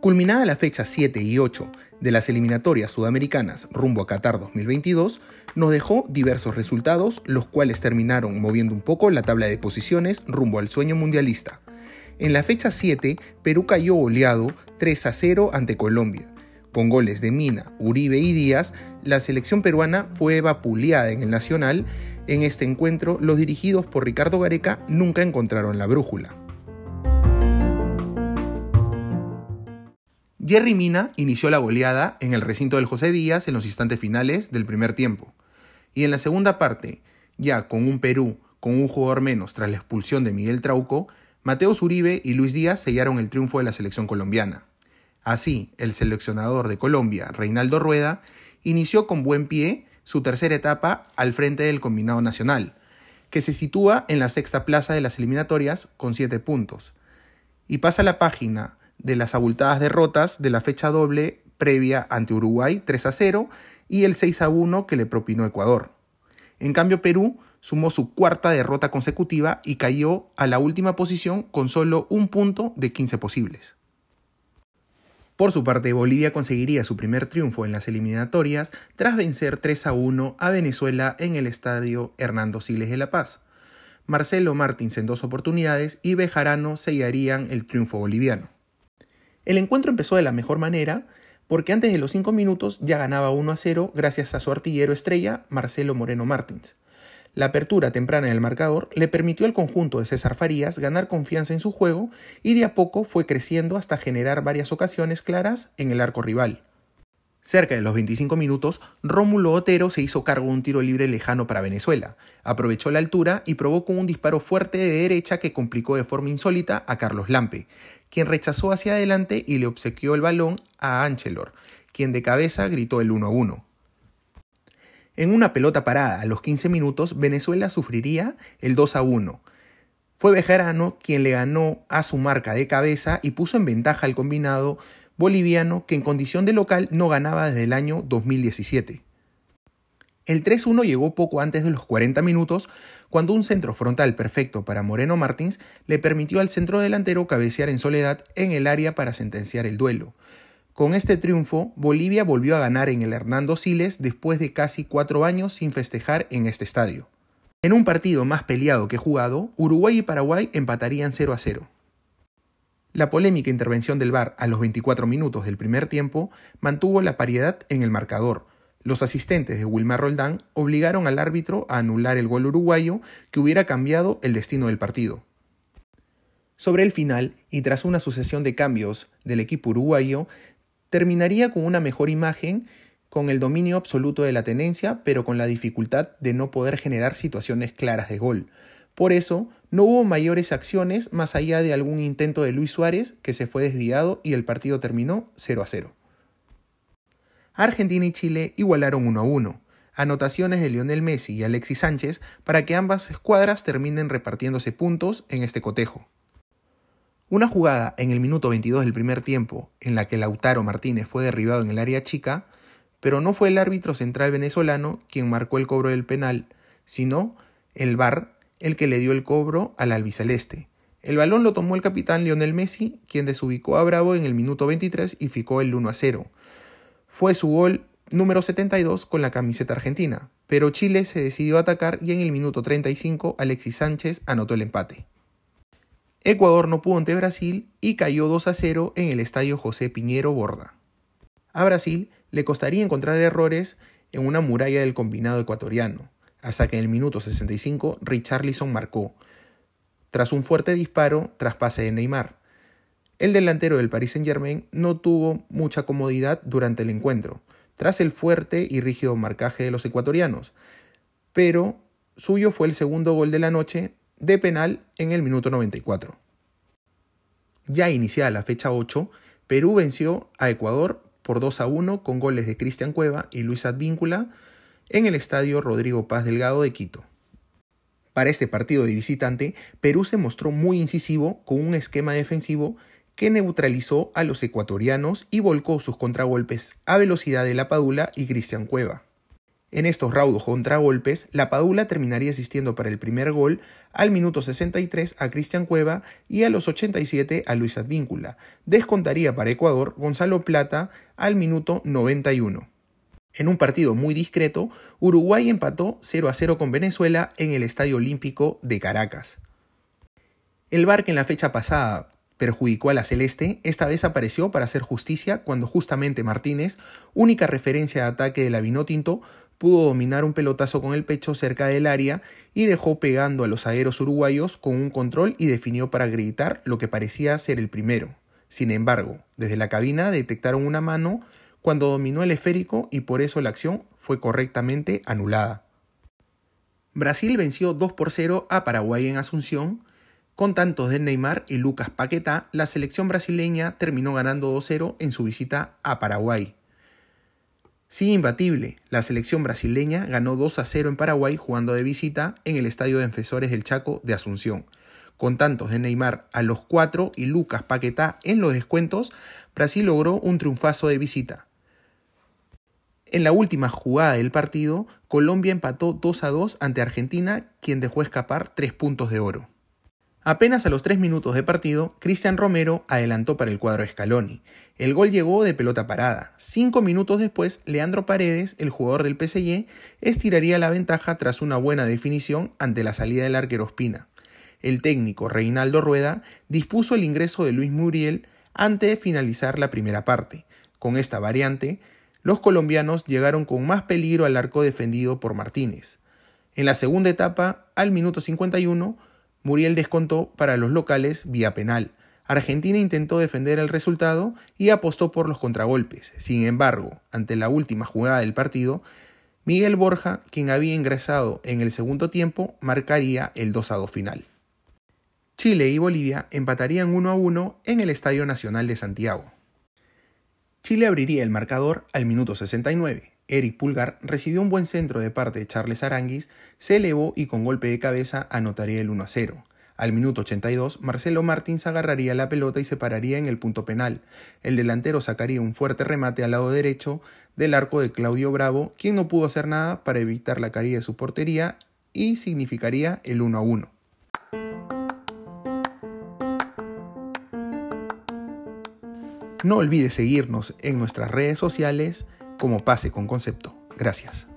Culminada la fecha 7 y 8 de las eliminatorias sudamericanas rumbo a Qatar 2022, nos dejó diversos resultados, los cuales terminaron moviendo un poco la tabla de posiciones rumbo al sueño mundialista. En la fecha 7, Perú cayó oleado 3 a 0 ante Colombia. Con goles de Mina, Uribe y Díaz, la selección peruana fue vapuleada en el Nacional. En este encuentro, los dirigidos por Ricardo Gareca nunca encontraron la brújula. Jerry Mina inició la goleada en el recinto del José Díaz en los instantes finales del primer tiempo. Y en la segunda parte, ya con un Perú con un jugador menos tras la expulsión de Miguel Trauco, Mateo Zuribe y Luis Díaz sellaron el triunfo de la selección colombiana. Así, el seleccionador de Colombia, Reinaldo Rueda, inició con buen pie su tercera etapa al frente del combinado nacional, que se sitúa en la sexta plaza de las eliminatorias con 7 puntos, y pasa la página de las abultadas derrotas de la fecha doble previa ante Uruguay 3 a 0 y el 6 a 1 que le propinó Ecuador. En cambio, Perú sumó su cuarta derrota consecutiva y cayó a la última posición con solo un punto de 15 posibles. Por su parte, Bolivia conseguiría su primer triunfo en las eliminatorias tras vencer 3 a 1 a Venezuela en el estadio Hernando Siles de La Paz. Marcelo Martins en dos oportunidades y Bejarano sellarían el triunfo boliviano. El encuentro empezó de la mejor manera porque antes de los 5 minutos ya ganaba 1 a 0 gracias a su artillero estrella Marcelo Moreno Martins. La apertura temprana en el marcador le permitió al conjunto de César Farías ganar confianza en su juego y de a poco fue creciendo hasta generar varias ocasiones claras en el arco rival. Cerca de los 25 minutos, Rómulo Otero se hizo cargo de un tiro libre lejano para Venezuela, aprovechó la altura y provocó un disparo fuerte de derecha que complicó de forma insólita a Carlos Lampe, quien rechazó hacia adelante y le obsequió el balón a Anchelor, quien de cabeza gritó el 1 1. En una pelota parada a los 15 minutos, Venezuela sufriría el 2 1. Fue Bejarano quien le ganó a su marca de cabeza y puso en ventaja al combinado boliviano que en condición de local no ganaba desde el año 2017. El 3-1 llegó poco antes de los 40 minutos, cuando un centro frontal perfecto para Moreno Martins le permitió al centro delantero cabecear en soledad en el área para sentenciar el duelo. Con este triunfo, Bolivia volvió a ganar en el Hernando Siles después de casi cuatro años sin festejar en este estadio. En un partido más peleado que jugado, Uruguay y Paraguay empatarían 0 a 0. La polémica intervención del VAR a los 24 minutos del primer tiempo mantuvo la paridad en el marcador, los asistentes de Wilmar Roldán obligaron al árbitro a anular el gol uruguayo que hubiera cambiado el destino del partido. Sobre el final, y tras una sucesión de cambios del equipo uruguayo, terminaría con una mejor imagen, con el dominio absoluto de la tenencia, pero con la dificultad de no poder generar situaciones claras de gol. Por eso, no hubo mayores acciones más allá de algún intento de Luis Suárez que se fue desviado y el partido terminó 0 a 0. Argentina y Chile igualaron 1 a 1. Anotaciones de Lionel Messi y Alexis Sánchez para que ambas escuadras terminen repartiéndose puntos en este cotejo. Una jugada en el minuto 22 del primer tiempo, en la que Lautaro Martínez fue derribado en el área chica, pero no fue el árbitro central venezolano quien marcó el cobro del penal, sino el VAR el que le dio el cobro al albiceleste. El balón lo tomó el capitán Lionel Messi, quien desubicó a Bravo en el minuto 23 y ficó el 1 a 0. Fue su gol número 72 con la camiseta argentina, pero Chile se decidió a atacar y en el minuto 35 Alexis Sánchez anotó el empate. Ecuador no pudo ante Brasil y cayó 2 a 0 en el estadio José Piñero Borda. A Brasil le costaría encontrar errores en una muralla del combinado ecuatoriano, hasta que en el minuto 65 Richarlison marcó, tras un fuerte disparo tras pase de Neymar. El delantero del Paris Saint-Germain no tuvo mucha comodidad durante el encuentro, tras el fuerte y rígido marcaje de los ecuatorianos, pero suyo fue el segundo gol de la noche de penal en el minuto 94. Ya iniciada la fecha 8, Perú venció a Ecuador por 2 a 1 con goles de Cristian Cueva y Luis Advíncula en el estadio Rodrigo Paz Delgado de Quito. Para este partido de visitante, Perú se mostró muy incisivo con un esquema defensivo que neutralizó a los ecuatorianos y volcó sus contragolpes a velocidad de La Padula y Cristian Cueva. En estos raudos contragolpes, la Padula terminaría asistiendo para el primer gol al minuto 63 a Cristian Cueva y a los 87 a Luis Advíncula. Descontaría para Ecuador Gonzalo Plata al minuto 91. En un partido muy discreto, Uruguay empató 0 a 0 con Venezuela en el Estadio Olímpico de Caracas. El VAR que en la fecha pasada perjudicó a la Celeste, esta vez apareció para hacer justicia cuando justamente Martínez, única referencia de ataque de la Vinotinto, pudo dominar un pelotazo con el pecho cerca del área y dejó pegando a los aeros uruguayos con un control y definió para gritar lo que parecía ser el primero. Sin embargo, desde la cabina detectaron una mano cuando dominó el esférico y por eso la acción fue correctamente anulada. Brasil venció 2 por 0 a Paraguay en Asunción. Con tantos de Neymar y Lucas Paquetá, la selección brasileña terminó ganando 2-0 en su visita a Paraguay. Sí, imbatible, la selección brasileña ganó 2 a 0 en Paraguay jugando de visita en el Estadio de Defensores del Chaco de Asunción. Con tantos de Neymar a los 4 y Lucas Paquetá en los descuentos, Brasil logró un triunfazo de visita. En la última jugada del partido, Colombia empató 2 a 2 ante Argentina, quien dejó escapar 3 puntos de oro. Apenas a los 3 minutos de partido, Cristian Romero adelantó para el cuadro Scaloni. El gol llegó de pelota parada. Cinco minutos después, Leandro Paredes, el jugador del PSG, estiraría la ventaja tras una buena definición ante la salida del arquero Espina. El técnico Reinaldo Rueda dispuso el ingreso de Luis Muriel antes de finalizar la primera parte. Con esta variante, los colombianos llegaron con más peligro al arco defendido por Martínez. En la segunda etapa, al minuto 51, Muriel descontó para los locales vía penal. Argentina intentó defender el resultado y apostó por los contragolpes. Sin embargo, ante la última jugada del partido, Miguel Borja, quien había ingresado en el segundo tiempo, marcaría el 2 a 2 final. Chile y Bolivia empatarían 1 a 1 en el Estadio Nacional de Santiago. Chile abriría el marcador al minuto 69. Eric Pulgar recibió un buen centro de parte de Charles Aranguis, se elevó y con golpe de cabeza anotaría el 1 a 0. Al minuto 82, Marcelo Martins agarraría la pelota y se pararía en el punto penal. El delantero sacaría un fuerte remate al lado derecho del arco de Claudio Bravo, quien no pudo hacer nada para evitar la caída de su portería y significaría el 1 a 1. No olvides seguirnos en nuestras redes sociales como Pase con Concepto. Gracias.